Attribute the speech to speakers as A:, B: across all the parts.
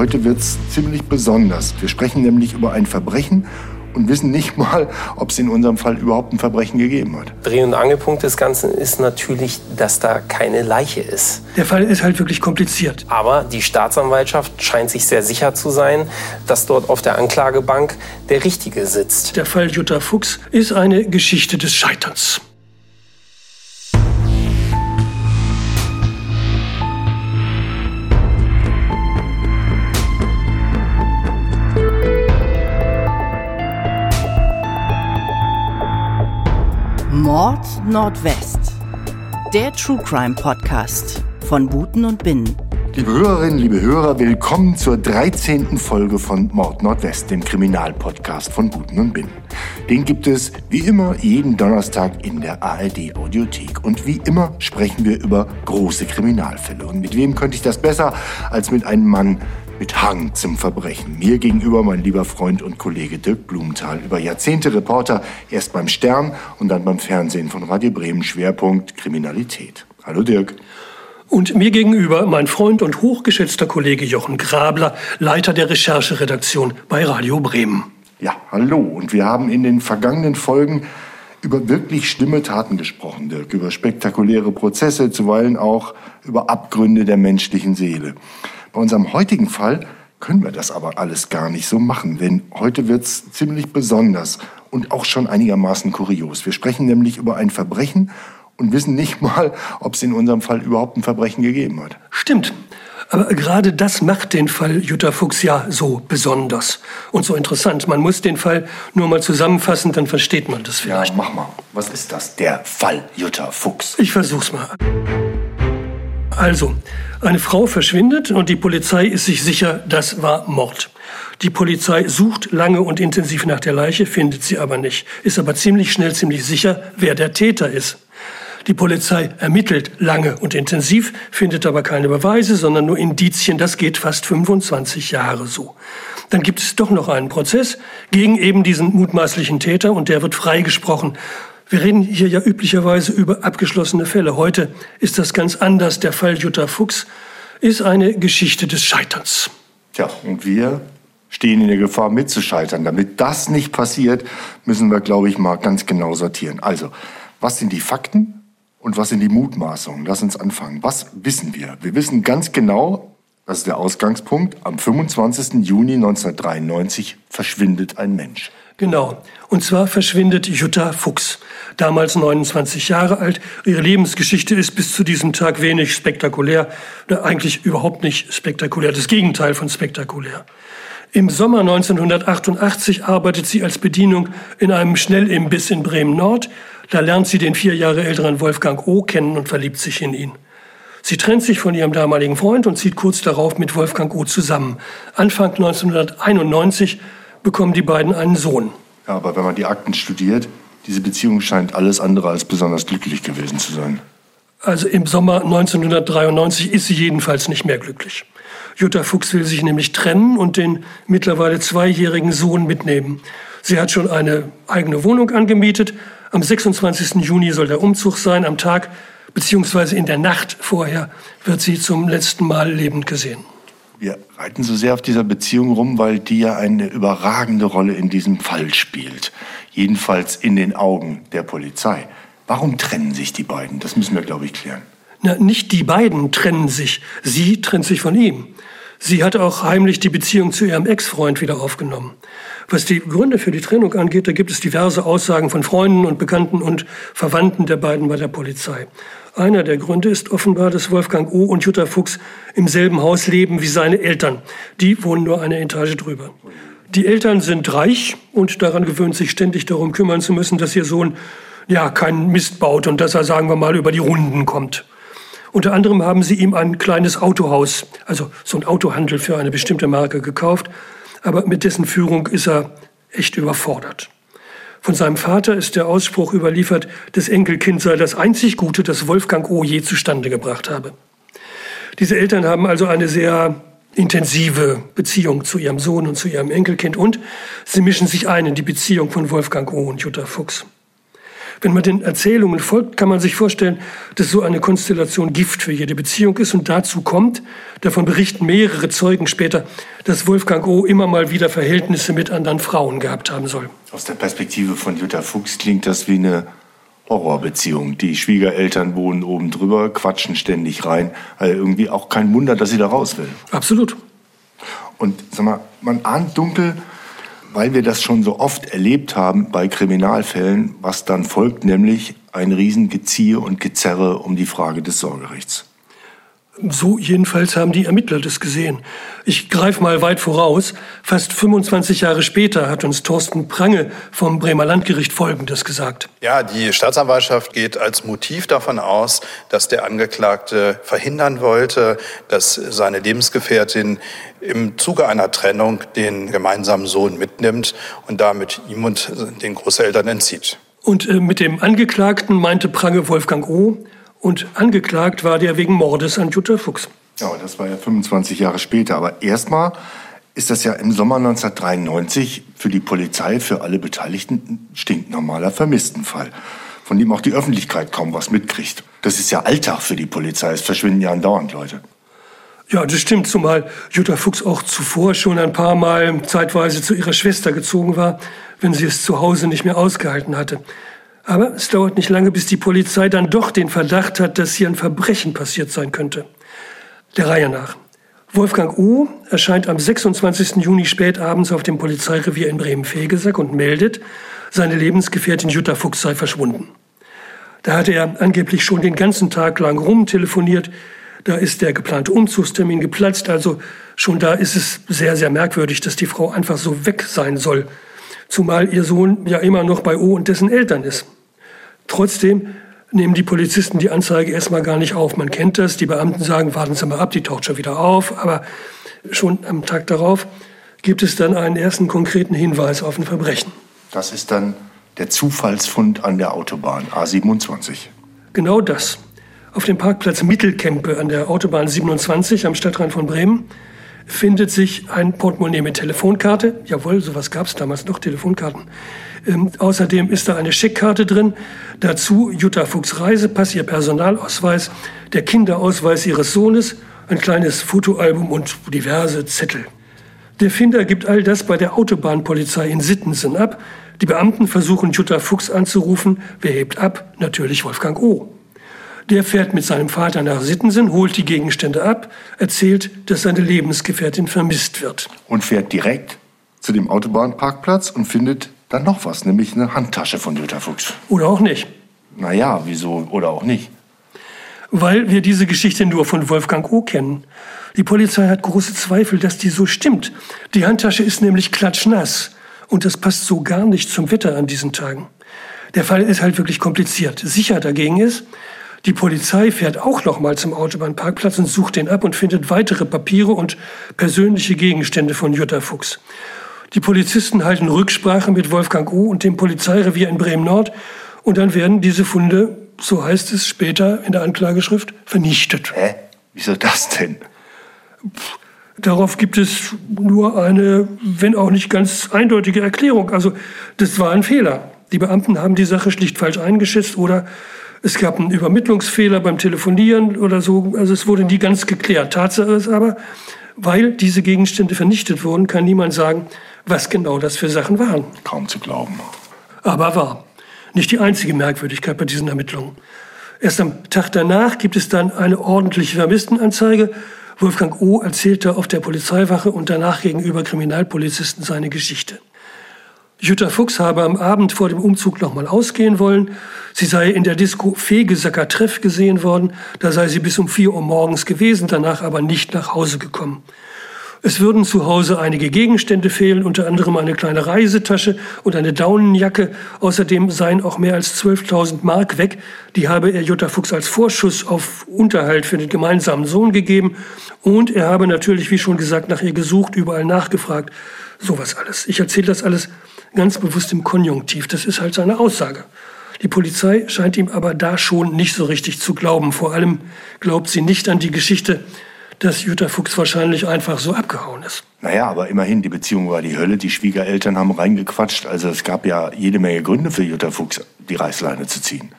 A: Heute wird es ziemlich besonders. Wir sprechen nämlich über ein Verbrechen und wissen nicht mal, ob es in unserem Fall überhaupt ein Verbrechen gegeben hat.
B: Dreh- und Angelpunkt des Ganzen ist natürlich, dass da keine Leiche ist.
C: Der Fall ist halt wirklich kompliziert.
B: Aber die Staatsanwaltschaft scheint sich sehr sicher zu sein, dass dort auf der Anklagebank der Richtige sitzt.
C: Der Fall Jutta Fuchs ist eine Geschichte des Scheiterns.
D: Mord Nordwest. Der True Crime Podcast von Buten und Binnen.
A: Liebe Hörerinnen, liebe Hörer, willkommen zur 13. Folge von Mord Nordwest, dem Kriminalpodcast von Buten und Binnen. Den gibt es wie immer jeden Donnerstag in der ARD Audiothek. Und wie immer sprechen wir über große Kriminalfälle. Und mit wem könnte ich das besser als mit einem Mann, mit Hang zum Verbrechen. Mir gegenüber mein lieber Freund und Kollege Dirk Blumenthal, über Jahrzehnte Reporter, erst beim Stern und dann beim Fernsehen von Radio Bremen, Schwerpunkt Kriminalität. Hallo Dirk.
C: Und mir gegenüber mein Freund und hochgeschätzter Kollege Jochen Grabler, Leiter der Rechercheredaktion bei Radio Bremen.
A: Ja, hallo. Und wir haben in den vergangenen Folgen über wirklich schlimme Taten gesprochen, Dirk, über spektakuläre Prozesse, zuweilen auch über Abgründe der menschlichen Seele. Bei unserem heutigen Fall können wir das aber alles gar nicht so machen, denn heute wird's ziemlich besonders und auch schon einigermaßen kurios. Wir sprechen nämlich über ein Verbrechen und wissen nicht mal, ob es in unserem Fall überhaupt ein Verbrechen gegeben hat.
C: Stimmt. Aber gerade das macht den Fall Jutta Fuchs ja so besonders und so interessant. Man muss den Fall nur mal zusammenfassen, dann versteht man das vielleicht.
A: Ja, mach mal. Was ist das? Der Fall Jutta Fuchs.
C: Ich versuch's mal. Also, eine Frau verschwindet und die Polizei ist sich sicher, das war Mord. Die Polizei sucht lange und intensiv nach der Leiche, findet sie aber nicht, ist aber ziemlich schnell ziemlich sicher, wer der Täter ist. Die Polizei ermittelt lange und intensiv, findet aber keine Beweise, sondern nur Indizien. Das geht fast 25 Jahre so. Dann gibt es doch noch einen Prozess gegen eben diesen mutmaßlichen Täter und der wird freigesprochen. Wir reden hier ja üblicherweise über abgeschlossene Fälle. Heute ist das ganz anders. Der Fall Jutta Fuchs ist eine Geschichte des Scheiterns.
A: Tja, und wir stehen in der Gefahr mitzuscheitern. Damit das nicht passiert, müssen wir, glaube ich, mal ganz genau sortieren. Also, was sind die Fakten und was sind die Mutmaßungen? Lass uns anfangen. Was wissen wir? Wir wissen ganz genau, das ist der Ausgangspunkt, am 25. Juni 1993 verschwindet ein Mensch.
C: Genau. Und zwar verschwindet Jutta Fuchs, damals 29 Jahre alt. Ihre Lebensgeschichte ist bis zu diesem Tag wenig spektakulär, eigentlich überhaupt nicht spektakulär, das Gegenteil von spektakulär. Im Sommer 1988 arbeitet sie als Bedienung in einem Schnellimbiss in Bremen Nord. Da lernt sie den vier Jahre älteren Wolfgang O. kennen und verliebt sich in ihn. Sie trennt sich von ihrem damaligen Freund und zieht kurz darauf mit Wolfgang O. zusammen. Anfang 1991 bekommen die beiden einen Sohn.
A: Ja, aber wenn man die Akten studiert, diese Beziehung scheint alles andere als besonders glücklich gewesen zu sein.
C: Also im Sommer 1993 ist sie jedenfalls nicht mehr glücklich. Jutta Fuchs will sich nämlich trennen und den mittlerweile zweijährigen Sohn mitnehmen. Sie hat schon eine eigene Wohnung angemietet. Am 26. Juni soll der Umzug sein. Am Tag beziehungsweise in der Nacht vorher wird sie zum letzten Mal lebend gesehen.
A: Wir reiten so sehr auf dieser Beziehung rum, weil die ja eine überragende Rolle in diesem Fall spielt. Jedenfalls in den Augen der Polizei. Warum trennen sich die beiden? Das müssen wir, glaube ich, klären.
C: Na, nicht die beiden trennen sich. Sie trennt sich von ihm. Sie hat auch heimlich die Beziehung zu ihrem Ex-Freund wieder aufgenommen. Was die Gründe für die Trennung angeht, da gibt es diverse Aussagen von Freunden und Bekannten und Verwandten der beiden bei der Polizei. Einer der Gründe ist offenbar, dass Wolfgang O. und Jutta Fuchs im selben Haus leben wie seine Eltern. Die wohnen nur eine Etage drüber. Die Eltern sind reich und daran gewöhnt, sich ständig darum kümmern zu müssen, dass ihr Sohn ja keinen Mist baut und dass er, sagen wir mal, über die Runden kommt. Unter anderem haben sie ihm ein kleines Autohaus, also so ein Autohandel für eine bestimmte Marke gekauft, aber mit dessen Führung ist er echt überfordert. Von seinem Vater ist der Ausspruch überliefert, das Enkelkind sei das einzig Gute, das Wolfgang O. je zustande gebracht habe. Diese Eltern haben also eine sehr intensive Beziehung zu ihrem Sohn und zu ihrem Enkelkind und sie mischen sich ein in die Beziehung von Wolfgang O. und Jutta Fuchs. Wenn man den Erzählungen folgt, kann man sich vorstellen, dass so eine Konstellation Gift für jede Beziehung ist und dazu kommt, davon berichten mehrere Zeugen später, dass Wolfgang O. immer mal wieder Verhältnisse mit anderen Frauen gehabt haben soll.
A: Aus der Perspektive von Jutta Fuchs klingt das wie eine Horrorbeziehung. Die Schwiegereltern wohnen oben drüber, quatschen ständig rein. Also irgendwie auch kein Wunder, dass sie da raus will.
C: Absolut.
A: Und sag mal, man ahnt dunkel, weil wir das schon so oft erlebt haben bei Kriminalfällen, was dann folgt, nämlich ein Riesengeziehe und Gezerre um die Frage des Sorgerechts.
C: So jedenfalls haben die Ermittler das gesehen. Ich greife mal weit voraus. Fast 25 Jahre später hat uns Thorsten Prange vom Bremer Landgericht Folgendes gesagt.
E: Ja, die Staatsanwaltschaft geht als Motiv davon aus, dass der Angeklagte verhindern wollte, dass seine Lebensgefährtin im Zuge einer Trennung den gemeinsamen Sohn mitnimmt und damit ihm und den Großeltern entzieht.
C: Und äh, mit dem Angeklagten meinte Prange Wolfgang O., und angeklagt war der wegen Mordes an Jutta Fuchs.
A: Ja, das war ja 25 Jahre später. Aber erstmal ist das ja im Sommer 1993 für die Polizei, für alle Beteiligten ein stinknormaler Vermisstenfall, von dem auch die Öffentlichkeit kaum was mitkriegt. Das ist ja Alltag für die Polizei. Es verschwinden ja andauernd Leute.
C: Ja, das stimmt, zumal Jutta Fuchs auch zuvor schon ein paar Mal zeitweise zu ihrer Schwester gezogen war, wenn sie es zu Hause nicht mehr ausgehalten hatte. Aber es dauert nicht lange, bis die Polizei dann doch den Verdacht hat, dass hier ein Verbrechen passiert sein könnte. Der Reihe nach. Wolfgang U. erscheint am 26. Juni spätabends auf dem Polizeirevier in Bremen-Fegesack und meldet, seine Lebensgefährtin Jutta Fuchs sei verschwunden. Da hatte er angeblich schon den ganzen Tag lang rumtelefoniert. Da ist der geplante Umzugstermin geplatzt. Also schon da ist es sehr, sehr merkwürdig, dass die Frau einfach so weg sein soll zumal ihr Sohn ja immer noch bei O und dessen Eltern ist. Trotzdem nehmen die Polizisten die Anzeige erstmal gar nicht auf. Man kennt das, die Beamten sagen, warten Sie mal ab, die taucht schon wieder auf. Aber schon am Tag darauf gibt es dann einen ersten konkreten Hinweis auf ein Verbrechen.
A: Das ist dann der Zufallsfund an der Autobahn A27.
C: Genau das. Auf dem Parkplatz Mittelkempe an der Autobahn 27 am Stadtrand von Bremen findet sich ein Portemonnaie mit Telefonkarte. Jawohl, sowas gab es damals noch, Telefonkarten. Ähm, außerdem ist da eine Scheckkarte drin. Dazu Jutta Fuchs Reisepass, ihr Personalausweis, der Kinderausweis ihres Sohnes, ein kleines Fotoalbum und diverse Zettel. Der Finder gibt all das bei der Autobahnpolizei in Sittensen ab. Die Beamten versuchen Jutta Fuchs anzurufen. Wer hebt ab? Natürlich Wolfgang O. Der fährt mit seinem Vater nach Sittensen, holt die Gegenstände ab, erzählt, dass seine Lebensgefährtin vermisst wird.
A: Und fährt direkt zu dem Autobahnparkplatz und findet dann noch was, nämlich eine Handtasche von Jutta Fuchs.
C: Oder auch nicht.
A: Naja, wieso oder auch nicht?
C: Weil wir diese Geschichte nur von Wolfgang O. kennen. Die Polizei hat große Zweifel, dass die so stimmt. Die Handtasche ist nämlich klatschnass. Und das passt so gar nicht zum Wetter an diesen Tagen. Der Fall ist halt wirklich kompliziert. Sicher dagegen ist, die Polizei fährt auch noch mal zum Autobahnparkplatz und sucht den ab und findet weitere Papiere und persönliche Gegenstände von Jutta Fuchs. Die Polizisten halten Rücksprache mit Wolfgang U. und dem Polizeirevier in Bremen-Nord und dann werden diese Funde, so heißt es später in der Anklageschrift, vernichtet.
A: Hä? Wieso das denn?
C: Darauf gibt es nur eine, wenn auch nicht ganz eindeutige Erklärung. Also das war ein Fehler. Die Beamten haben die Sache schlicht falsch eingeschätzt oder es gab einen Übermittlungsfehler beim Telefonieren oder so. Also es wurde nie ganz geklärt. Tatsache ist aber, weil diese Gegenstände vernichtet wurden, kann niemand sagen, was genau das für Sachen waren.
A: Kaum zu glauben.
C: Aber wahr. Nicht die einzige Merkwürdigkeit bei diesen Ermittlungen. Erst am Tag danach gibt es dann eine ordentliche Vermisstenanzeige. Wolfgang O. erzählte auf der Polizeiwache und danach gegenüber Kriminalpolizisten seine Geschichte. Jutta Fuchs habe am Abend vor dem Umzug noch mal ausgehen wollen. Sie sei in der Disco Fegesacker Treff gesehen worden. Da sei sie bis um vier Uhr morgens gewesen, danach aber nicht nach Hause gekommen. Es würden zu Hause einige Gegenstände fehlen, unter anderem eine kleine Reisetasche und eine Daunenjacke. Außerdem seien auch mehr als 12.000 Mark weg. Die habe er Jutta Fuchs als Vorschuss auf Unterhalt für den gemeinsamen Sohn gegeben. Und er habe natürlich, wie schon gesagt, nach ihr gesucht, überall nachgefragt. Sowas alles. Ich erzähle das alles ganz bewusst im Konjunktiv. Das ist halt seine Aussage. Die Polizei scheint ihm aber da schon nicht so richtig zu glauben. Vor allem glaubt sie nicht an die Geschichte, dass Jutta Fuchs wahrscheinlich einfach so abgehauen ist.
A: Naja, aber immerhin, die Beziehung war die Hölle. Die Schwiegereltern haben reingequatscht. Also es gab ja jede Menge Gründe für Jutta Fuchs, die Reißleine zu ziehen.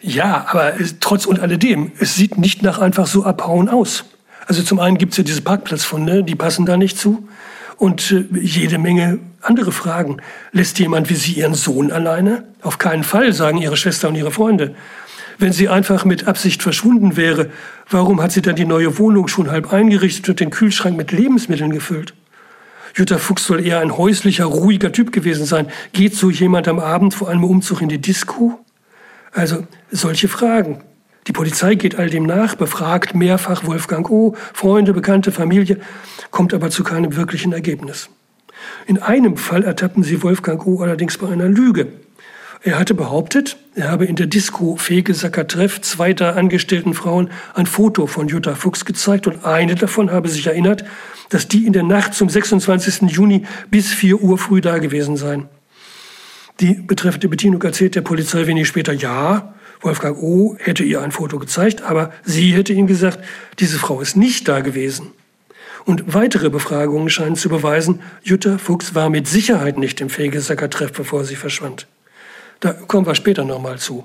C: Ja, aber trotz und alledem, es sieht nicht nach einfach so abhauen aus. Also zum einen gibt es ja diese Parkplatzfunde, die passen da nicht zu. Und äh, jede Menge andere Fragen. Lässt jemand wie Sie Ihren Sohn alleine? Auf keinen Fall, sagen Ihre Schwester und Ihre Freunde. Wenn sie einfach mit Absicht verschwunden wäre, warum hat sie dann die neue Wohnung schon halb eingerichtet und den Kühlschrank mit Lebensmitteln gefüllt? Jutta Fuchs soll eher ein häuslicher, ruhiger Typ gewesen sein. Geht so jemand am Abend vor einem Umzug in die Disco? Also solche Fragen. Die Polizei geht all dem nach, befragt mehrfach Wolfgang O., Freunde, Bekannte, Familie, kommt aber zu keinem wirklichen Ergebnis. In einem Fall ertappen sie Wolfgang O. allerdings bei einer Lüge. Er hatte behauptet, er habe in der Disco Fegesacker Treff zwei da angestellten Frauen ein Foto von Jutta Fuchs gezeigt und eine davon habe sich erinnert, dass die in der Nacht zum 26. Juni bis 4 Uhr früh da gewesen seien. Die betreffende Bedienung erzählt der Polizei wenig später, ja, Wolfgang O. hätte ihr ein Foto gezeigt, aber sie hätte ihm gesagt, diese Frau ist nicht da gewesen. Und weitere Befragungen scheinen zu beweisen, Jutta Fuchs war mit Sicherheit nicht im Fegesacker Treff, bevor sie verschwand. Da kommen wir später nochmal zu.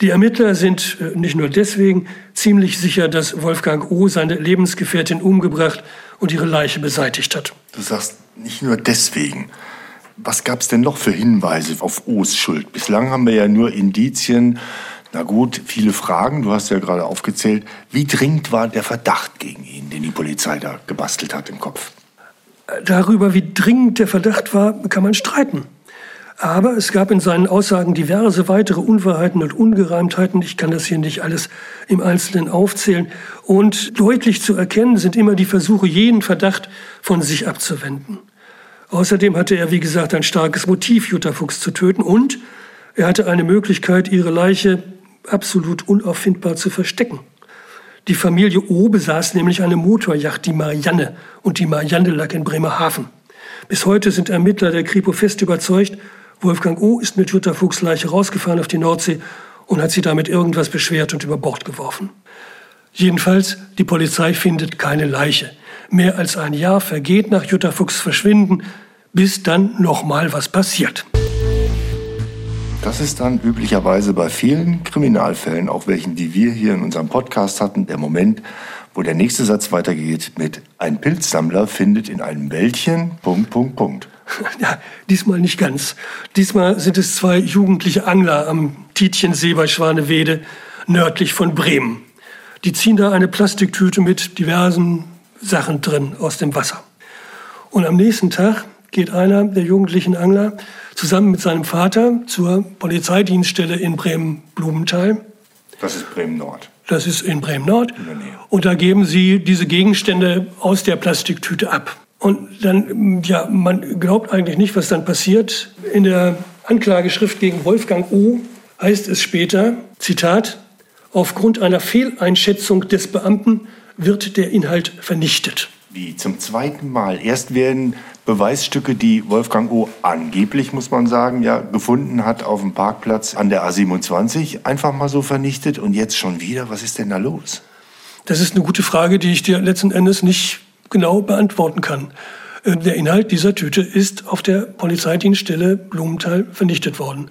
C: Die Ermittler sind äh, nicht nur deswegen ziemlich sicher, dass Wolfgang O. seine Lebensgefährtin umgebracht und ihre Leiche beseitigt hat.
A: Du sagst nicht nur deswegen. Was gab es denn noch für Hinweise auf O's Schuld? Bislang haben wir ja nur Indizien. Na gut, viele Fragen. Du hast ja gerade aufgezählt. Wie dringend war der Verdacht gegen ihn, den die Polizei da gebastelt hat im Kopf?
C: Darüber, wie dringend der Verdacht war, kann man streiten. Aber es gab in seinen Aussagen diverse weitere Unwahrheiten und Ungereimtheiten. Ich kann das hier nicht alles im Einzelnen aufzählen. Und deutlich zu erkennen sind immer die Versuche, jeden Verdacht von sich abzuwenden. Außerdem hatte er, wie gesagt, ein starkes Motiv, Jutta Fuchs zu töten. Und er hatte eine Möglichkeit, ihre Leiche absolut unauffindbar zu verstecken. Die Familie O besaß nämlich eine Motorjacht, die Marianne. Und die Marianne lag in Bremerhaven. Bis heute sind Ermittler der Kripo fest überzeugt, Wolfgang O. ist mit Jutta Fuchs Leiche rausgefahren auf die Nordsee und hat sie damit irgendwas beschwert und über Bord geworfen. Jedenfalls, die Polizei findet keine Leiche. Mehr als ein Jahr vergeht nach Jutta Fuchs Verschwinden, bis dann nochmal was passiert.
A: Das ist dann üblicherweise bei vielen Kriminalfällen, auch welchen, die wir hier in unserem Podcast hatten, der Moment, wo der nächste Satz weitergeht mit Ein Pilzsammler findet in einem Wäldchen, Punkt, Punkt, Punkt.
C: Ja, diesmal nicht ganz. Diesmal sind es zwei jugendliche Angler am Tietchensee bei Schwanewede, nördlich von Bremen. Die ziehen da eine Plastiktüte mit diversen Sachen drin aus dem Wasser. Und am nächsten Tag geht einer der jugendlichen Angler zusammen mit seinem Vater zur Polizeidienststelle in Bremen-Blumenthal.
A: Das ist Bremen-Nord.
C: Das ist in Bremen-Nord. Und da geben sie diese Gegenstände aus der Plastiktüte ab. Und dann, ja, man glaubt eigentlich nicht, was dann passiert. In der Anklageschrift gegen Wolfgang O. heißt es später, Zitat, aufgrund einer Fehleinschätzung des Beamten wird der Inhalt vernichtet.
A: Wie zum zweiten Mal. Erst werden Beweisstücke, die Wolfgang O. angeblich, muss man sagen, ja, gefunden hat auf dem Parkplatz an der A27, einfach mal so vernichtet. Und jetzt schon wieder? Was ist denn da los?
C: Das ist eine gute Frage, die ich dir letzten Endes nicht genau beantworten kann. Äh, der Inhalt dieser Tüte ist auf der Polizeidienststelle Blumenthal vernichtet worden.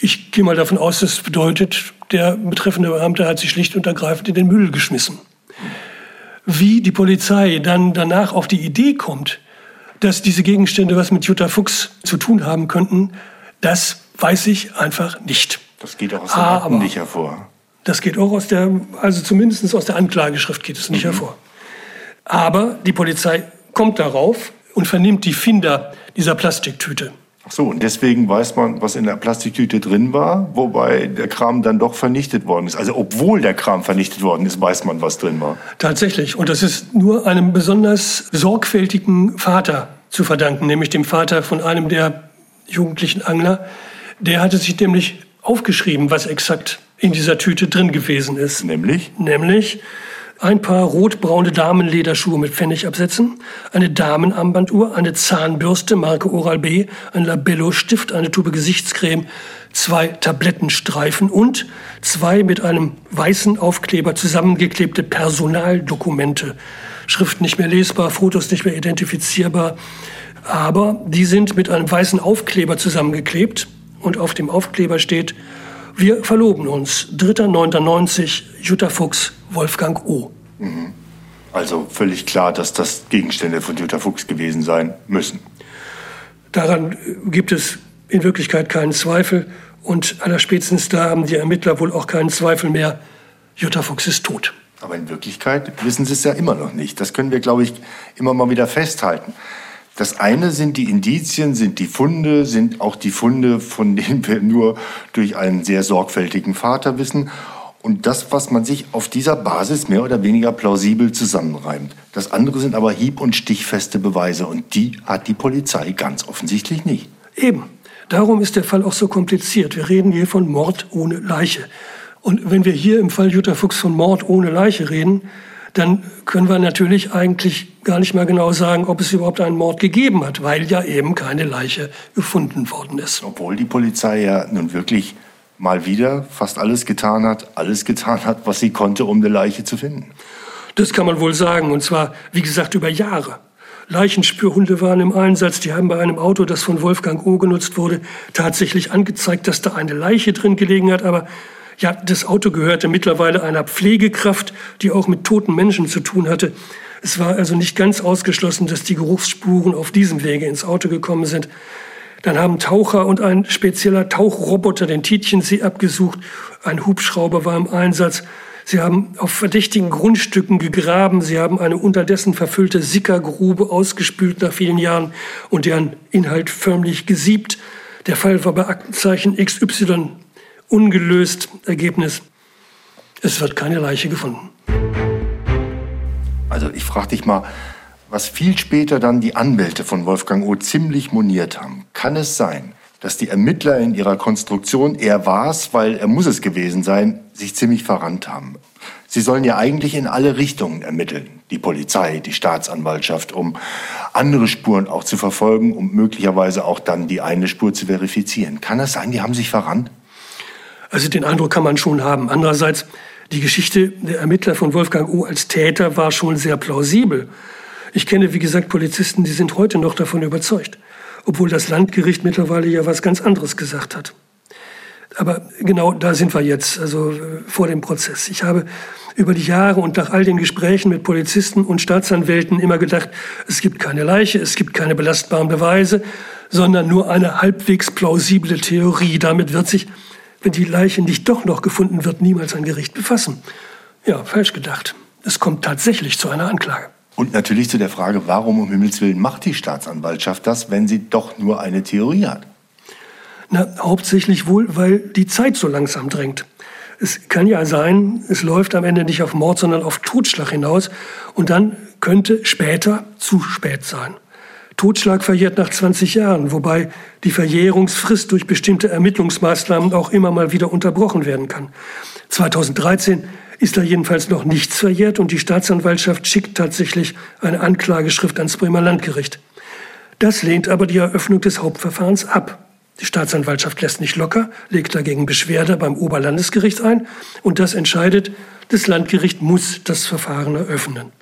C: Ich gehe mal davon aus, das bedeutet, der betreffende Beamte hat sich schlicht und ergreifend in den Müll geschmissen. Wie die Polizei dann danach auf die Idee kommt, dass diese Gegenstände was mit Jutta Fuchs zu tun haben könnten, das weiß ich einfach nicht.
A: Das geht auch aus der ah, nicht hervor.
C: Das geht auch aus der, also zumindest aus der Anklageschrift geht es nicht mhm. hervor. Aber die Polizei kommt darauf und vernimmt die Finder dieser Plastiktüte.
A: So, und deswegen weiß man, was in der Plastiktüte drin war, wobei der Kram dann doch vernichtet worden ist. Also obwohl der Kram vernichtet worden ist, weiß man, was drin war.
C: Tatsächlich. Und das ist nur einem besonders sorgfältigen Vater zu verdanken, nämlich dem Vater von einem der jugendlichen Angler. Der hatte sich nämlich aufgeschrieben, was exakt in dieser Tüte drin gewesen ist.
A: Nämlich?
C: Nämlich ein paar rotbraune Damenlederschuhe mit Pfennigabsätzen, eine Damenarmbanduhr, eine Zahnbürste Marke Oral-B, ein Labello-Stift, eine Tube Gesichtscreme, zwei Tablettenstreifen und zwei mit einem weißen Aufkleber zusammengeklebte Personaldokumente. Schrift nicht mehr lesbar, Fotos nicht mehr identifizierbar, aber die sind mit einem weißen Aufkleber zusammengeklebt und auf dem Aufkleber steht wir verloben uns. 3.9.90, Jutta Fuchs, Wolfgang O. Mhm.
A: Also völlig klar, dass das Gegenstände von Jutta Fuchs gewesen sein müssen.
C: Daran gibt es in Wirklichkeit keinen Zweifel. Und allerspätestens da haben die Ermittler wohl auch keinen Zweifel mehr. Jutta Fuchs ist tot.
A: Aber in Wirklichkeit wissen sie es ja immer noch nicht. Das können wir, glaube ich, immer mal wieder festhalten. Das eine sind die Indizien, sind die Funde, sind auch die Funde, von denen wir nur durch einen sehr sorgfältigen Vater wissen. Und das, was man sich auf dieser Basis mehr oder weniger plausibel zusammenreimt. Das andere sind aber hieb- und stichfeste Beweise. Und die hat die Polizei ganz offensichtlich nicht.
C: Eben. Darum ist der Fall auch so kompliziert. Wir reden hier von Mord ohne Leiche. Und wenn wir hier im Fall Jutta Fuchs von Mord ohne Leiche reden, dann können wir natürlich eigentlich gar nicht mehr genau sagen, ob es überhaupt einen Mord gegeben hat, weil ja eben keine Leiche gefunden worden ist.
A: Obwohl die Polizei ja nun wirklich mal wieder fast alles getan hat, alles getan hat, was sie konnte, um eine Leiche zu finden.
C: Das kann man wohl sagen, und zwar, wie gesagt, über Jahre. Leichenspürhunde waren im Einsatz. Die haben bei einem Auto, das von Wolfgang O. genutzt wurde, tatsächlich angezeigt, dass da eine Leiche drin gelegen hat. Aber ja, das Auto gehörte mittlerweile einer Pflegekraft, die auch mit toten Menschen zu tun hatte. Es war also nicht ganz ausgeschlossen, dass die Geruchsspuren auf diesem Wege ins Auto gekommen sind. Dann haben Taucher und ein spezieller Tauchroboter den Tietchensee abgesucht. Ein Hubschrauber war im Einsatz. Sie haben auf verdächtigen Grundstücken gegraben. Sie haben eine unterdessen verfüllte Sickergrube ausgespült nach vielen Jahren und deren Inhalt förmlich gesiebt. Der Fall war bei Aktenzeichen XY ungelöst. Ergebnis, es wird keine Leiche gefunden.
A: Also ich frage dich mal, was viel später dann die Anwälte von Wolfgang O. ziemlich moniert haben. Kann es sein, dass die Ermittler in ihrer Konstruktion, er war es, weil er muss es gewesen sein, sich ziemlich verrannt haben? Sie sollen ja eigentlich in alle Richtungen ermitteln. Die Polizei, die Staatsanwaltschaft, um andere Spuren auch zu verfolgen, um möglicherweise auch dann die eine Spur zu verifizieren. Kann es sein, die haben sich verrannt?
C: Also den Eindruck kann man schon haben. Andererseits, die Geschichte der Ermittler von Wolfgang O. als Täter war schon sehr plausibel. Ich kenne, wie gesagt, Polizisten, die sind heute noch davon überzeugt, obwohl das Landgericht mittlerweile ja was ganz anderes gesagt hat. Aber genau da sind wir jetzt, also äh, vor dem Prozess. Ich habe über die Jahre und nach all den Gesprächen mit Polizisten und Staatsanwälten immer gedacht, es gibt keine Leiche, es gibt keine belastbaren Beweise, sondern nur eine halbwegs plausible Theorie. Damit wird sich wenn die Leiche nicht doch noch gefunden wird, niemals ein Gericht befassen. Ja, falsch gedacht. Es kommt tatsächlich zu einer Anklage.
A: Und natürlich zu der Frage, warum um Himmels Willen macht die Staatsanwaltschaft das, wenn sie doch nur eine Theorie hat?
C: Na, hauptsächlich wohl, weil die Zeit so langsam drängt. Es kann ja sein, es läuft am Ende nicht auf Mord, sondern auf Totschlag hinaus. Und dann könnte später zu spät sein. Totschlag verjährt nach 20 Jahren, wobei die Verjährungsfrist durch bestimmte Ermittlungsmaßnahmen auch immer mal wieder unterbrochen werden kann. 2013 ist da jedenfalls noch nichts verjährt und die Staatsanwaltschaft schickt tatsächlich eine Anklageschrift ans Bremer Landgericht. Das lehnt aber die Eröffnung des Hauptverfahrens ab. Die Staatsanwaltschaft lässt nicht locker, legt dagegen Beschwerde beim Oberlandesgericht ein und das entscheidet, das Landgericht muss das Verfahren eröffnen.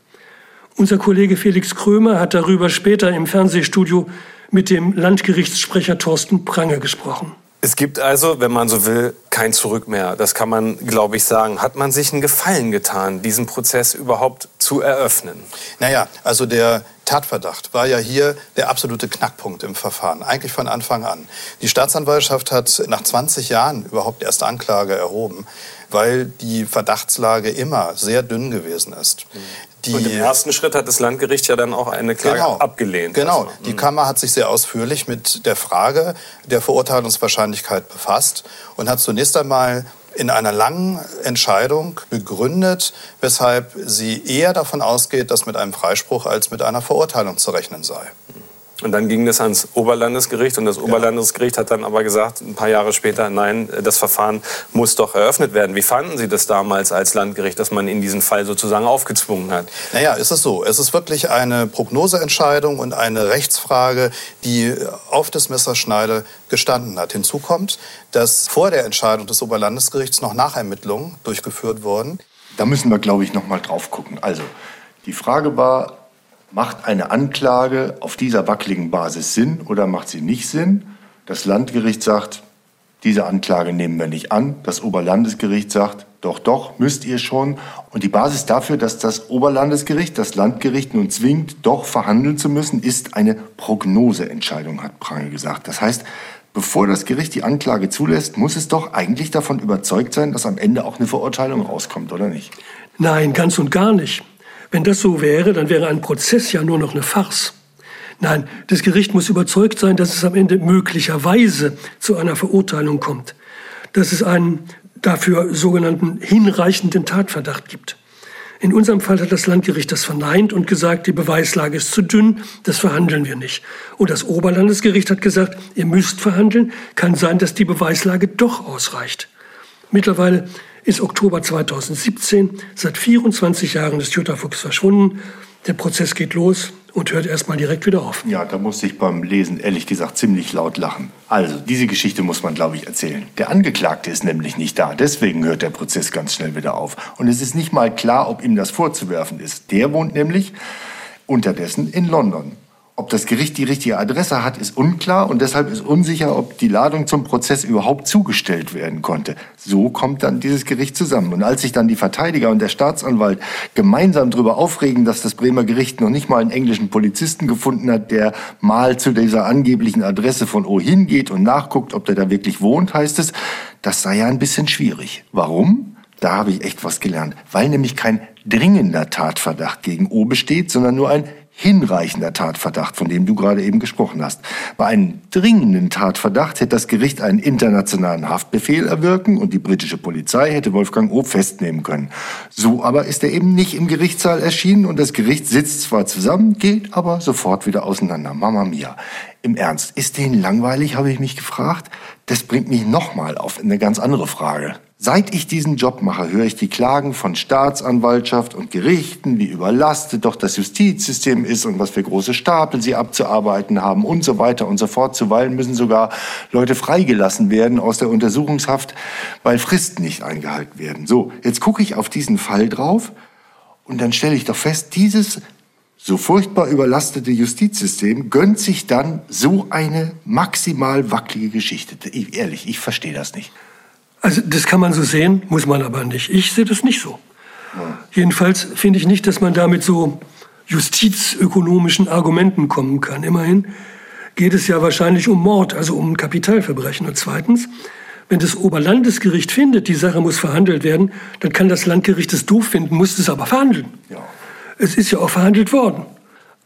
C: Unser Kollege Felix Krömer hat darüber später im Fernsehstudio mit dem Landgerichtssprecher Thorsten Prange gesprochen.
F: Es gibt also, wenn man so will, kein Zurück mehr. Das kann man, glaube ich, sagen. Hat man sich einen Gefallen getan, diesen Prozess überhaupt zu eröffnen?
E: Naja, also der Tatverdacht war ja hier der absolute Knackpunkt im Verfahren, eigentlich von Anfang an. Die Staatsanwaltschaft hat nach 20 Jahren überhaupt erst Anklage erhoben, weil die Verdachtslage immer sehr dünn gewesen ist. Mhm.
F: Die, und im ersten Schritt hat das Landgericht ja dann auch eine Klage
E: genau,
F: abgelehnt.
E: Genau. Also, die hm. Kammer hat sich sehr ausführlich mit der Frage der Verurteilungswahrscheinlichkeit befasst und hat zunächst einmal in einer langen Entscheidung begründet, weshalb sie eher davon ausgeht, dass mit einem Freispruch als mit einer Verurteilung zu rechnen sei.
F: Und dann ging das ans Oberlandesgericht und das Oberlandesgericht hat dann aber gesagt, ein paar Jahre später, nein, das Verfahren muss doch eröffnet werden. Wie fanden Sie das damals als Landgericht, dass man in diesen Fall sozusagen aufgezwungen hat?
E: Naja, ist es so. Es ist wirklich eine Prognoseentscheidung und eine Rechtsfrage, die auf das Messerschneide gestanden hat. Hinzu kommt, dass vor der Entscheidung des Oberlandesgerichts noch Nachermittlungen durchgeführt wurden.
A: Da müssen wir, glaube ich, noch mal drauf gucken. Also, die Frage war, Macht eine Anklage auf dieser wackeligen Basis Sinn oder macht sie nicht Sinn? Das Landgericht sagt, diese Anklage nehmen wir nicht an. Das Oberlandesgericht sagt, doch, doch, müsst ihr schon. Und die Basis dafür, dass das Oberlandesgericht das Landgericht nun zwingt, doch verhandeln zu müssen, ist eine Prognoseentscheidung, hat Prange gesagt. Das heißt, bevor das Gericht die Anklage zulässt, muss es doch eigentlich davon überzeugt sein, dass am Ende auch eine Verurteilung rauskommt, oder nicht?
C: Nein, ganz und gar nicht. Wenn das so wäre, dann wäre ein Prozess ja nur noch eine Farce. Nein, das Gericht muss überzeugt sein, dass es am Ende möglicherweise zu einer Verurteilung kommt, dass es einen dafür sogenannten hinreichenden Tatverdacht gibt. In unserem Fall hat das Landgericht das verneint und gesagt, die Beweislage ist zu dünn, das verhandeln wir nicht. Und das Oberlandesgericht hat gesagt, ihr müsst verhandeln, kann sein, dass die Beweislage doch ausreicht. Mittlerweile ist Oktober 2017. Seit 24 Jahren ist Jutta Fuchs verschwunden. Der Prozess geht los und hört erstmal direkt wieder auf.
A: Ja, da musste ich beim Lesen ehrlich gesagt ziemlich laut lachen. Also, diese Geschichte muss man, glaube ich, erzählen. Der Angeklagte ist nämlich nicht da, deswegen hört der Prozess ganz schnell wieder auf. Und es ist nicht mal klar, ob ihm das vorzuwerfen ist. Der wohnt nämlich unterdessen in London. Ob das Gericht die richtige Adresse hat, ist unklar und deshalb ist unsicher, ob die Ladung zum Prozess überhaupt zugestellt werden konnte. So kommt dann dieses Gericht zusammen. Und als sich dann die Verteidiger und der Staatsanwalt gemeinsam darüber aufregen, dass das Bremer Gericht noch nicht mal einen englischen Polizisten gefunden hat, der mal zu dieser angeblichen Adresse von O hingeht und nachguckt, ob der da wirklich wohnt, heißt es, das sei ja ein bisschen schwierig. Warum? Da habe ich echt was gelernt. Weil nämlich kein dringender Tatverdacht gegen O besteht, sondern nur ein hinreichender Tatverdacht, von dem du gerade eben gesprochen hast. Bei einem dringenden Tatverdacht hätte das Gericht einen internationalen Haftbefehl erwirken und die britische Polizei hätte Wolfgang O. festnehmen können. So aber ist er eben nicht im Gerichtssaal erschienen und das Gericht sitzt zwar zusammen, geht aber sofort wieder auseinander. Mama mia. Im Ernst, ist denen langweilig, habe ich mich gefragt? Das bringt mich nochmal auf eine ganz andere Frage. Seit ich diesen Job mache, höre ich die Klagen von Staatsanwaltschaft und Gerichten, wie überlastet doch das Justizsystem ist und was für große Stapel sie abzuarbeiten haben und so weiter und so fort. Zuweilen müssen sogar Leute freigelassen werden aus der Untersuchungshaft, weil Fristen nicht eingehalten werden. So, jetzt gucke ich auf diesen Fall drauf und dann stelle ich doch fest, dieses so furchtbar überlastete Justizsystem gönnt sich dann so eine maximal wackelige Geschichte. Ich, ehrlich, ich verstehe das nicht.
C: Also das kann man so sehen, muss man aber nicht. Ich sehe das nicht so. Ja. Jedenfalls finde ich nicht, dass man da mit so justizökonomischen Argumenten kommen kann. Immerhin geht es ja wahrscheinlich um Mord, also um Kapitalverbrechen. Und zweitens, wenn das Oberlandesgericht findet, die Sache muss verhandelt werden, dann kann das Landgericht es doof finden, muss es aber verhandeln. Ja. Es ist ja auch verhandelt worden.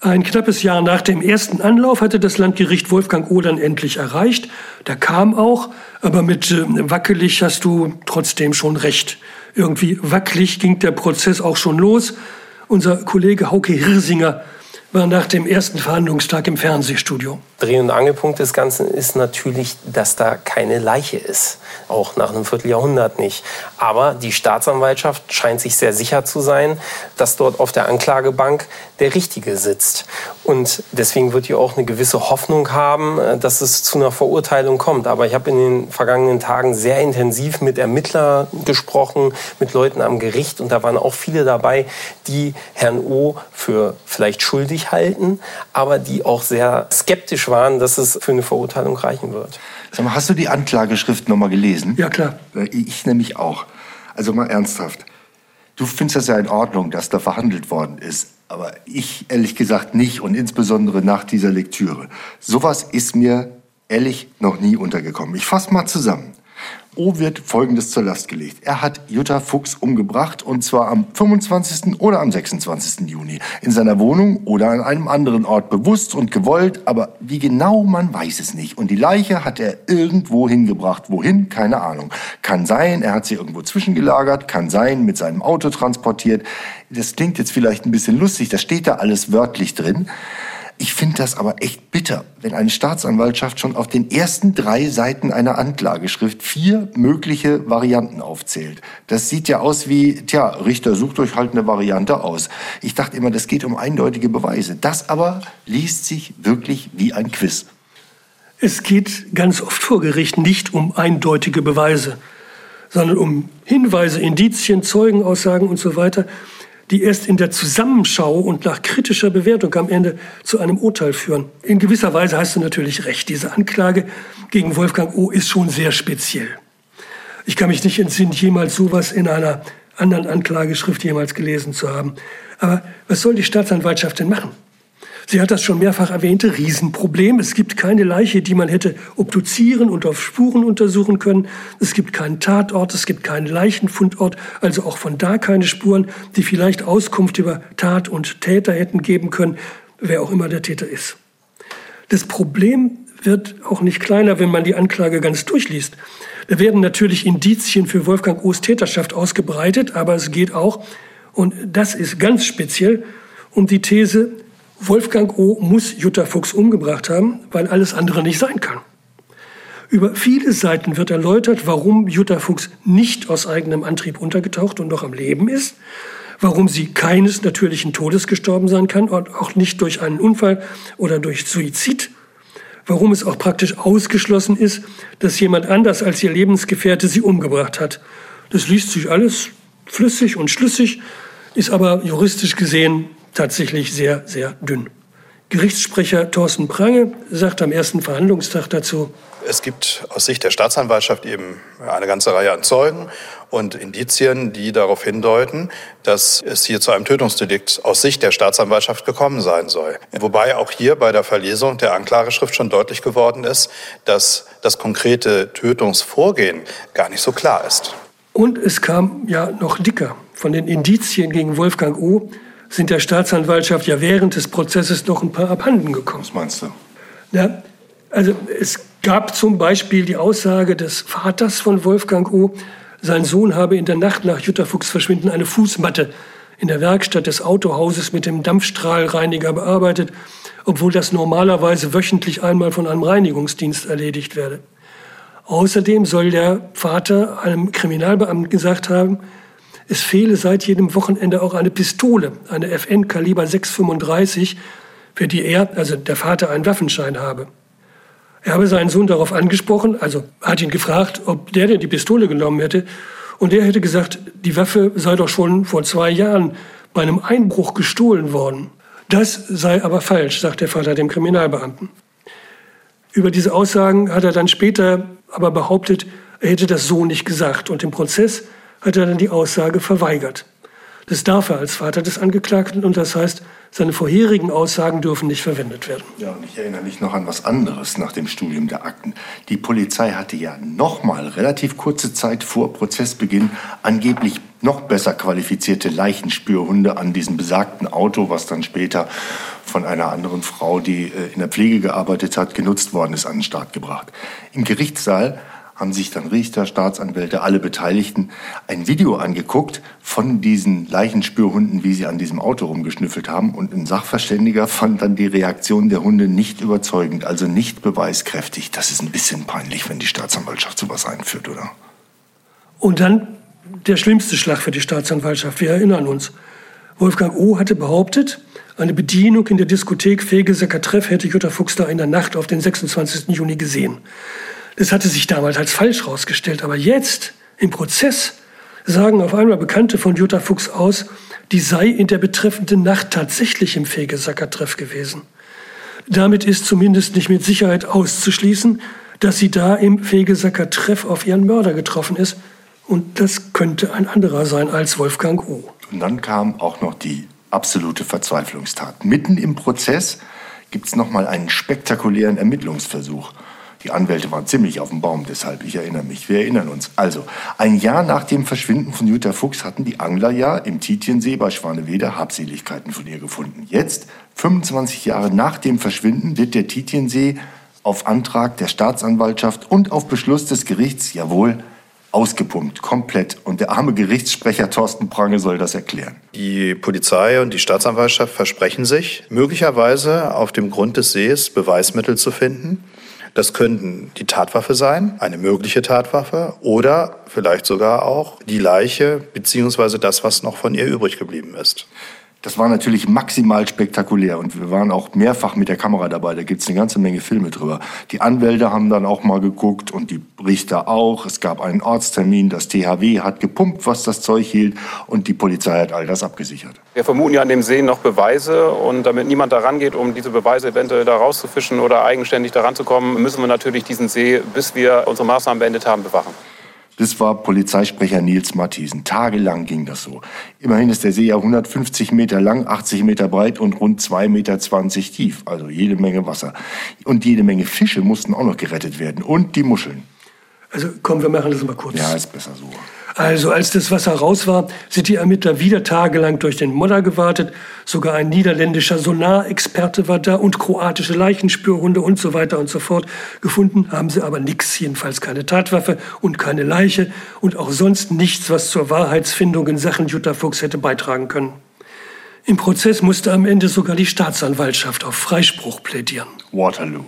C: Ein knappes Jahr nach dem ersten Anlauf hatte das Landgericht Wolfgang Odern endlich erreicht. Da kam auch, aber mit äh, wackelig hast du trotzdem schon recht. Irgendwie wackelig ging der Prozess auch schon los. Unser Kollege Hauke Hirsinger war nach dem ersten Verhandlungstag im Fernsehstudio.
B: Dreh- und Angelpunkt des Ganzen ist natürlich, dass da keine Leiche ist. Auch nach einem Vierteljahrhundert nicht. Aber die Staatsanwaltschaft scheint sich sehr sicher zu sein, dass dort auf der Anklagebank der Richtige sitzt. Und deswegen wird hier auch eine gewisse Hoffnung haben, äh, dass es zu einer Verurteilung kommt. Aber ich habe in den vergangenen Tagen sehr intensiv mit Ermittlern gesprochen, mit Leuten am Gericht. Und da waren auch viele dabei, die Herrn O. für vielleicht schuldig halten, aber die auch sehr skeptisch waren, dass es für eine Verurteilung reichen wird.
A: Sag mal, hast du die Anklageschrift noch mal gelesen?
C: Ja, klar.
A: Äh, ich nämlich auch. Also mal ernsthaft. Du findest das ja in Ordnung, dass da verhandelt worden ist. Aber ich ehrlich gesagt nicht und insbesondere nach dieser Lektüre. Sowas ist mir ehrlich noch nie untergekommen. Ich fasse mal zusammen. O wird Folgendes zur Last gelegt. Er hat Jutta Fuchs umgebracht und zwar am 25. oder am 26. Juni. In seiner Wohnung oder an einem anderen Ort bewusst und gewollt, aber wie genau, man weiß es nicht. Und die Leiche hat er irgendwo hingebracht. Wohin? Keine Ahnung. Kann sein, er hat sie irgendwo zwischengelagert, kann sein, mit seinem Auto transportiert. Das klingt jetzt vielleicht ein bisschen lustig, das steht da alles wörtlich drin. Ich finde das aber echt bitter, wenn eine Staatsanwaltschaft schon auf den ersten drei Seiten einer Anklageschrift vier mögliche Varianten aufzählt. Das sieht ja aus wie, tja, Richter, sucht euch halt eine Variante aus. Ich dachte immer, das geht um eindeutige Beweise. Das aber liest sich wirklich wie ein Quiz.
C: Es geht ganz oft vor Gericht nicht um eindeutige Beweise, sondern um Hinweise, Indizien, Zeugenaussagen und so weiter, die erst in der Zusammenschau und nach kritischer Bewertung am Ende zu einem Urteil führen. In gewisser Weise hast du natürlich recht. Diese Anklage gegen Wolfgang O. ist schon sehr speziell. Ich kann mich nicht entsinnen, jemals sowas in einer anderen Anklageschrift jemals gelesen zu haben. Aber was soll die Staatsanwaltschaft denn machen? Sie hat das schon mehrfach erwähnte Riesenproblem. Es gibt keine Leiche, die man hätte obduzieren und auf Spuren untersuchen können. Es gibt keinen Tatort, es gibt keinen Leichenfundort, also auch von da keine Spuren, die vielleicht Auskunft über Tat und Täter hätten geben können, wer auch immer der Täter ist. Das Problem wird auch nicht kleiner, wenn man die Anklage ganz durchliest. Da werden natürlich Indizien für Wolfgang O's Täterschaft ausgebreitet, aber es geht auch, und das ist ganz speziell, um die These, Wolfgang O. muss Jutta Fuchs umgebracht haben, weil alles andere nicht sein kann. Über viele Seiten wird erläutert, warum Jutta Fuchs nicht aus eigenem Antrieb untergetaucht und noch am Leben ist, warum sie keines natürlichen Todes gestorben sein kann und auch nicht durch einen Unfall oder durch Suizid, warum es auch praktisch ausgeschlossen ist, dass jemand anders als ihr Lebensgefährte sie umgebracht hat. Das liest sich alles flüssig und schlüssig, ist aber juristisch gesehen tatsächlich sehr, sehr dünn. Gerichtssprecher Thorsten Prange sagt am ersten Verhandlungstag dazu,
E: es gibt aus Sicht der Staatsanwaltschaft eben eine ganze Reihe an Zeugen und Indizien, die darauf hindeuten, dass es hier zu einem Tötungsdelikt aus Sicht der Staatsanwaltschaft gekommen sein soll. Wobei auch hier bei der Verlesung der Anklageschrift schon deutlich geworden ist, dass das konkrete Tötungsvorgehen gar nicht so klar ist.
C: Und es kam ja noch dicker von den Indizien gegen Wolfgang O sind der Staatsanwaltschaft ja während des Prozesses noch ein paar abhanden gekommen.
A: Was meinst du?
C: Ja, also es gab zum Beispiel die Aussage des Vaters von Wolfgang O., sein Sohn habe in der Nacht nach Jutta Fuchs Verschwinden eine Fußmatte in der Werkstatt des Autohauses mit dem Dampfstrahlreiniger bearbeitet, obwohl das normalerweise wöchentlich einmal von einem Reinigungsdienst erledigt werde. Außerdem soll der Vater einem Kriminalbeamten gesagt haben, es fehle seit jedem Wochenende auch eine Pistole, eine FN Kaliber 635, für die er, also der Vater, einen Waffenschein habe. Er habe seinen Sohn darauf angesprochen, also hat ihn gefragt, ob der denn die Pistole genommen hätte. Und der hätte gesagt, die Waffe sei doch schon vor zwei Jahren bei einem Einbruch gestohlen worden. Das sei aber falsch, sagt der Vater dem Kriminalbeamten. Über diese Aussagen hat er dann später aber behauptet, er hätte das so nicht gesagt. Und im Prozess hat er dann die Aussage verweigert. Das darf er als Vater des Angeklagten und das heißt, seine vorherigen Aussagen dürfen nicht verwendet werden.
A: Ja, und ich erinnere mich noch an was anderes nach dem Studium der Akten. Die Polizei hatte ja noch mal relativ kurze Zeit vor Prozessbeginn angeblich noch besser qualifizierte Leichenspürhunde an diesem besagten Auto, was dann später von einer anderen Frau, die äh, in der Pflege gearbeitet hat, genutzt worden ist, an den Start gebracht. Im Gerichtssaal haben sich dann Richter, Staatsanwälte, alle Beteiligten ein Video angeguckt von diesen Leichenspürhunden, wie sie an diesem Auto rumgeschnüffelt haben. Und ein Sachverständiger fand dann die Reaktion der Hunde nicht überzeugend, also nicht beweiskräftig. Das ist ein bisschen peinlich, wenn die Staatsanwaltschaft sowas einführt, oder?
C: Und dann der schlimmste Schlag für die Staatsanwaltschaft. Wir erinnern uns. Wolfgang O. hatte behauptet, eine Bedienung in der Diskothek Fegesacker Treff hätte Jutta Fuchs da in der Nacht auf den 26. Juni gesehen. Das hatte sich damals als falsch herausgestellt. Aber jetzt, im Prozess, sagen auf einmal Bekannte von Jutta Fuchs aus, die sei in der betreffenden Nacht tatsächlich im Fegesacker-Treff gewesen. Damit ist zumindest nicht mit Sicherheit auszuschließen, dass sie da im Fegesacker-Treff auf ihren Mörder getroffen ist. Und das könnte ein anderer sein als Wolfgang O.
A: Und dann kam auch noch die absolute Verzweiflungstat. Mitten im Prozess gibt es nochmal einen spektakulären Ermittlungsversuch. Die Anwälte waren ziemlich auf dem Baum, deshalb, ich erinnere mich, wir erinnern uns. Also, ein Jahr nach dem Verschwinden von Jutta Fuchs hatten die Angler ja im Tietiensee bei Schwanewede Habseligkeiten von ihr gefunden. Jetzt, 25 Jahre nach dem Verschwinden, wird der Tietiensee auf Antrag der Staatsanwaltschaft und auf Beschluss des Gerichts, jawohl, ausgepumpt, komplett. Und der arme Gerichtssprecher Thorsten Prange soll das erklären.
E: Die Polizei und die Staatsanwaltschaft versprechen sich, möglicherweise auf dem Grund des Sees Beweismittel zu finden. Das könnten die Tatwaffe sein, eine mögliche Tatwaffe, oder vielleicht sogar auch die Leiche beziehungsweise das, was noch von ihr übrig geblieben ist.
A: Das war natürlich maximal spektakulär und wir waren auch mehrfach mit der Kamera dabei. Da gibt's eine ganze Menge Filme drüber. Die Anwälte haben dann auch mal geguckt und die Richter auch. Es gab einen Ortstermin, das THW hat gepumpt, was das Zeug hielt und die Polizei hat all das abgesichert.
G: Wir vermuten ja an dem See noch Beweise und damit niemand daran geht, um diese Beweise eventuell da rauszufischen oder eigenständig daran zu kommen, müssen wir natürlich diesen See, bis wir unsere Maßnahmen beendet haben, bewachen.
A: Das war Polizeisprecher Nils Mathiesen. Tagelang ging das so. Immerhin ist der See ja 150 Meter lang, 80 Meter breit und rund 2,20 Meter tief. Also jede Menge Wasser. Und jede Menge Fische mussten auch noch gerettet werden. Und die Muscheln.
C: Also komm, wir machen das mal kurz.
A: Ja, ist besser so.
C: Also als das Wasser raus war, sind die Ermittler wieder tagelang durch den Modder gewartet. Sogar ein niederländischer Sonarexperte war da und kroatische Leichenspürhunde und so weiter und so fort. Gefunden haben sie aber nichts, jedenfalls keine Tatwaffe und keine Leiche und auch sonst nichts, was zur Wahrheitsfindung in Sachen Jutta Fuchs hätte beitragen können. Im Prozess musste am Ende sogar die Staatsanwaltschaft auf Freispruch plädieren.
A: Waterloo.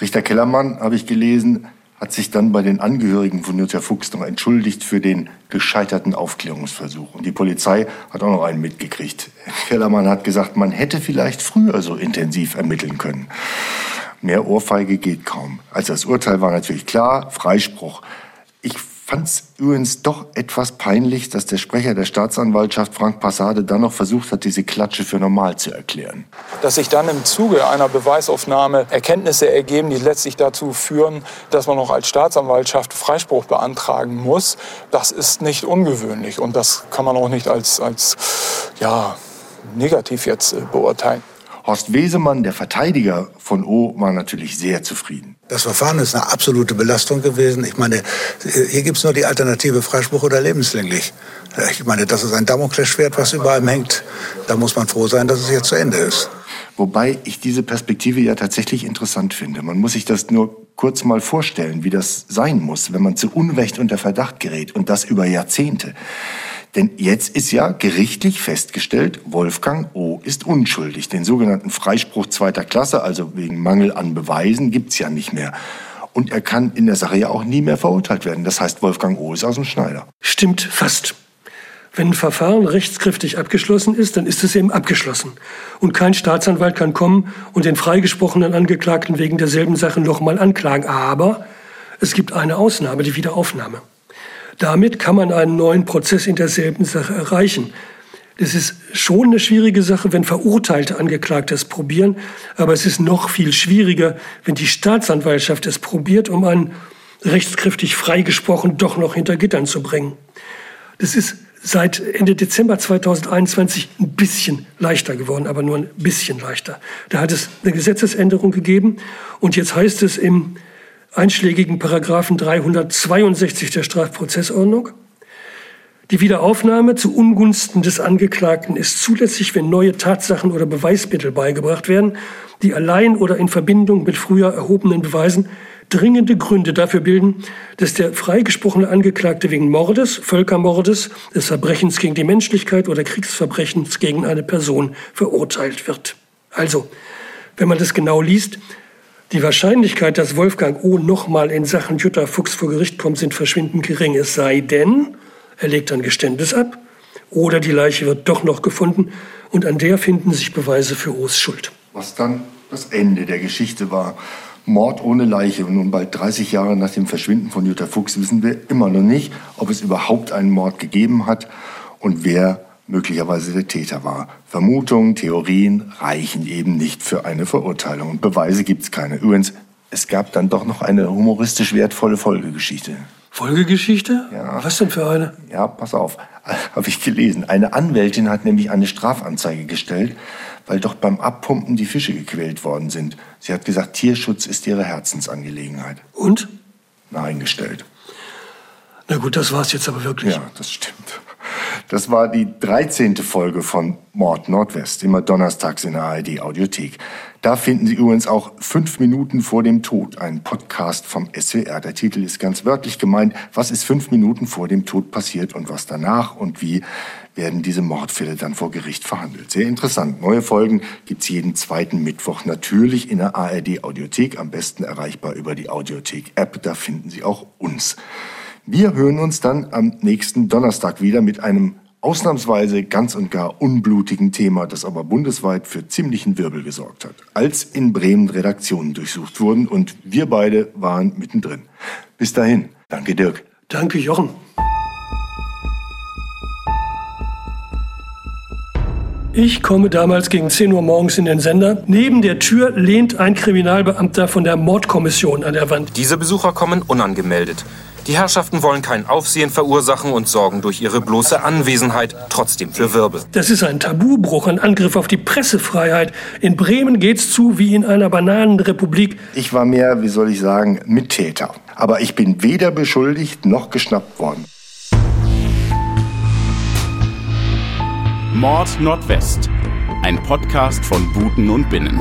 A: Richter Kellermann, habe ich gelesen, hat sich dann bei den Angehörigen von Jutta Fuchs noch entschuldigt für den gescheiterten Aufklärungsversuch. Und die Polizei hat auch noch einen mitgekriegt. Kellermann hat gesagt, man hätte vielleicht früher so intensiv ermitteln können. Mehr Ohrfeige geht kaum. Also das Urteil war natürlich klar, Freispruch. Fand es übrigens doch etwas peinlich, dass der Sprecher der Staatsanwaltschaft Frank Passade dann noch versucht hat, diese Klatsche für normal zu erklären.
H: Dass sich dann im Zuge einer Beweisaufnahme Erkenntnisse ergeben, die letztlich dazu führen, dass man noch als Staatsanwaltschaft Freispruch beantragen muss, das ist nicht ungewöhnlich und das kann man auch nicht als, als ja, negativ jetzt äh, beurteilen.
A: Horst Wesemann, der Verteidiger von O, war natürlich sehr zufrieden.
I: Das Verfahren ist eine absolute Belastung gewesen. Ich meine, hier gibt es nur die Alternative Freispruch oder lebenslänglich. Ich meine, das ist ein Damoklesschwert, was über allem hängt. Da muss man froh sein, dass es jetzt zu Ende ist.
A: Wobei ich diese Perspektive ja tatsächlich interessant finde. Man muss sich das nur kurz mal vorstellen, wie das sein muss, wenn man zu Unrecht unter Verdacht gerät und das über Jahrzehnte. Denn jetzt ist ja gerichtlich festgestellt, Wolfgang O. ist unschuldig. Den sogenannten Freispruch zweiter Klasse, also wegen Mangel an Beweisen, gibt's ja nicht mehr. Und er kann in der Sache ja auch nie mehr verurteilt werden. Das heißt, Wolfgang O. ist aus dem Schneider.
C: Stimmt fast. Wenn ein Verfahren rechtskräftig abgeschlossen ist, dann ist es eben abgeschlossen. Und kein Staatsanwalt kann kommen und den freigesprochenen Angeklagten wegen derselben Sache nochmal anklagen. Aber es gibt eine Ausnahme, die Wiederaufnahme. Damit kann man einen neuen Prozess in derselben Sache erreichen. Das ist schon eine schwierige Sache, wenn verurteilte Angeklagte es probieren, aber es ist noch viel schwieriger, wenn die Staatsanwaltschaft es probiert, um einen rechtskräftig freigesprochen doch noch hinter Gittern zu bringen. Das ist seit Ende Dezember 2021 ein bisschen leichter geworden, aber nur ein bisschen leichter. Da hat es eine Gesetzesänderung gegeben und jetzt heißt es im einschlägigen Paragraphen 362 der Strafprozessordnung. Die Wiederaufnahme zu Ungunsten des Angeklagten ist zulässig, wenn neue Tatsachen oder Beweismittel beigebracht werden, die allein oder in Verbindung mit früher erhobenen Beweisen dringende Gründe dafür bilden, dass der freigesprochene Angeklagte wegen Mordes, Völkermordes, des Verbrechens gegen die Menschlichkeit oder Kriegsverbrechens gegen eine Person verurteilt wird. Also, wenn man das genau liest, die Wahrscheinlichkeit, dass Wolfgang O. nochmal in Sachen Jutta Fuchs vor Gericht kommt, sind verschwindend gering. Es sei denn, er legt ein Geständnis ab oder die Leiche wird doch noch gefunden und an der finden sich Beweise für O's Schuld.
A: Was dann das Ende der Geschichte war. Mord ohne Leiche. Und nun bald 30 Jahre nach dem Verschwinden von Jutta Fuchs wissen wir immer noch nicht, ob es überhaupt einen Mord gegeben hat und wer möglicherweise der Täter war. Vermutungen, Theorien reichen eben nicht für eine Verurteilung. Und Beweise gibt es keine. Übrigens, es gab dann doch noch eine humoristisch wertvolle Folgegeschichte.
C: Folgegeschichte?
A: Ja.
C: Was denn für eine?
A: Ja, pass auf, habe ich gelesen. Eine Anwältin hat nämlich eine Strafanzeige gestellt, weil doch beim Abpumpen die Fische gequält worden sind. Sie hat gesagt, Tierschutz ist ihre Herzensangelegenheit.
C: Und?
A: Nein gestellt.
C: Na gut, das war's jetzt aber wirklich.
A: Ja, das stimmt. Das war die 13. Folge von Mord Nordwest, immer donnerstags in der ARD Audiothek. Da finden Sie übrigens auch fünf Minuten vor dem Tod, einen Podcast vom SWR. Der Titel ist ganz wörtlich gemeint, was ist fünf Minuten vor dem Tod passiert und was danach und wie werden diese Mordfälle dann vor Gericht verhandelt. Sehr interessant. Neue Folgen gibt's jeden zweiten Mittwoch natürlich in der ARD Audiothek, am besten erreichbar über die Audiothek App. Da finden Sie auch uns. Wir hören uns dann am nächsten Donnerstag wieder mit einem ausnahmsweise ganz und gar unblutigen Thema, das aber bundesweit für ziemlichen Wirbel gesorgt hat, als in Bremen Redaktionen durchsucht wurden und wir beide waren mittendrin. Bis dahin, danke Dirk.
C: Danke Jochen. Ich komme damals gegen 10 Uhr morgens in den Sender. Neben der Tür lehnt ein Kriminalbeamter von der Mordkommission an der Wand.
J: Diese Besucher kommen unangemeldet. Die Herrschaften wollen kein Aufsehen verursachen und sorgen durch ihre bloße Anwesenheit trotzdem für Wirbel.
C: Das ist ein Tabubruch, ein Angriff auf die Pressefreiheit. In Bremen geht's zu wie in einer Bananenrepublik.
A: Ich war mehr, wie soll ich sagen, Mittäter. Aber ich bin weder beschuldigt noch geschnappt worden.
K: Mord Nordwest. Ein Podcast von Buten und Binnen.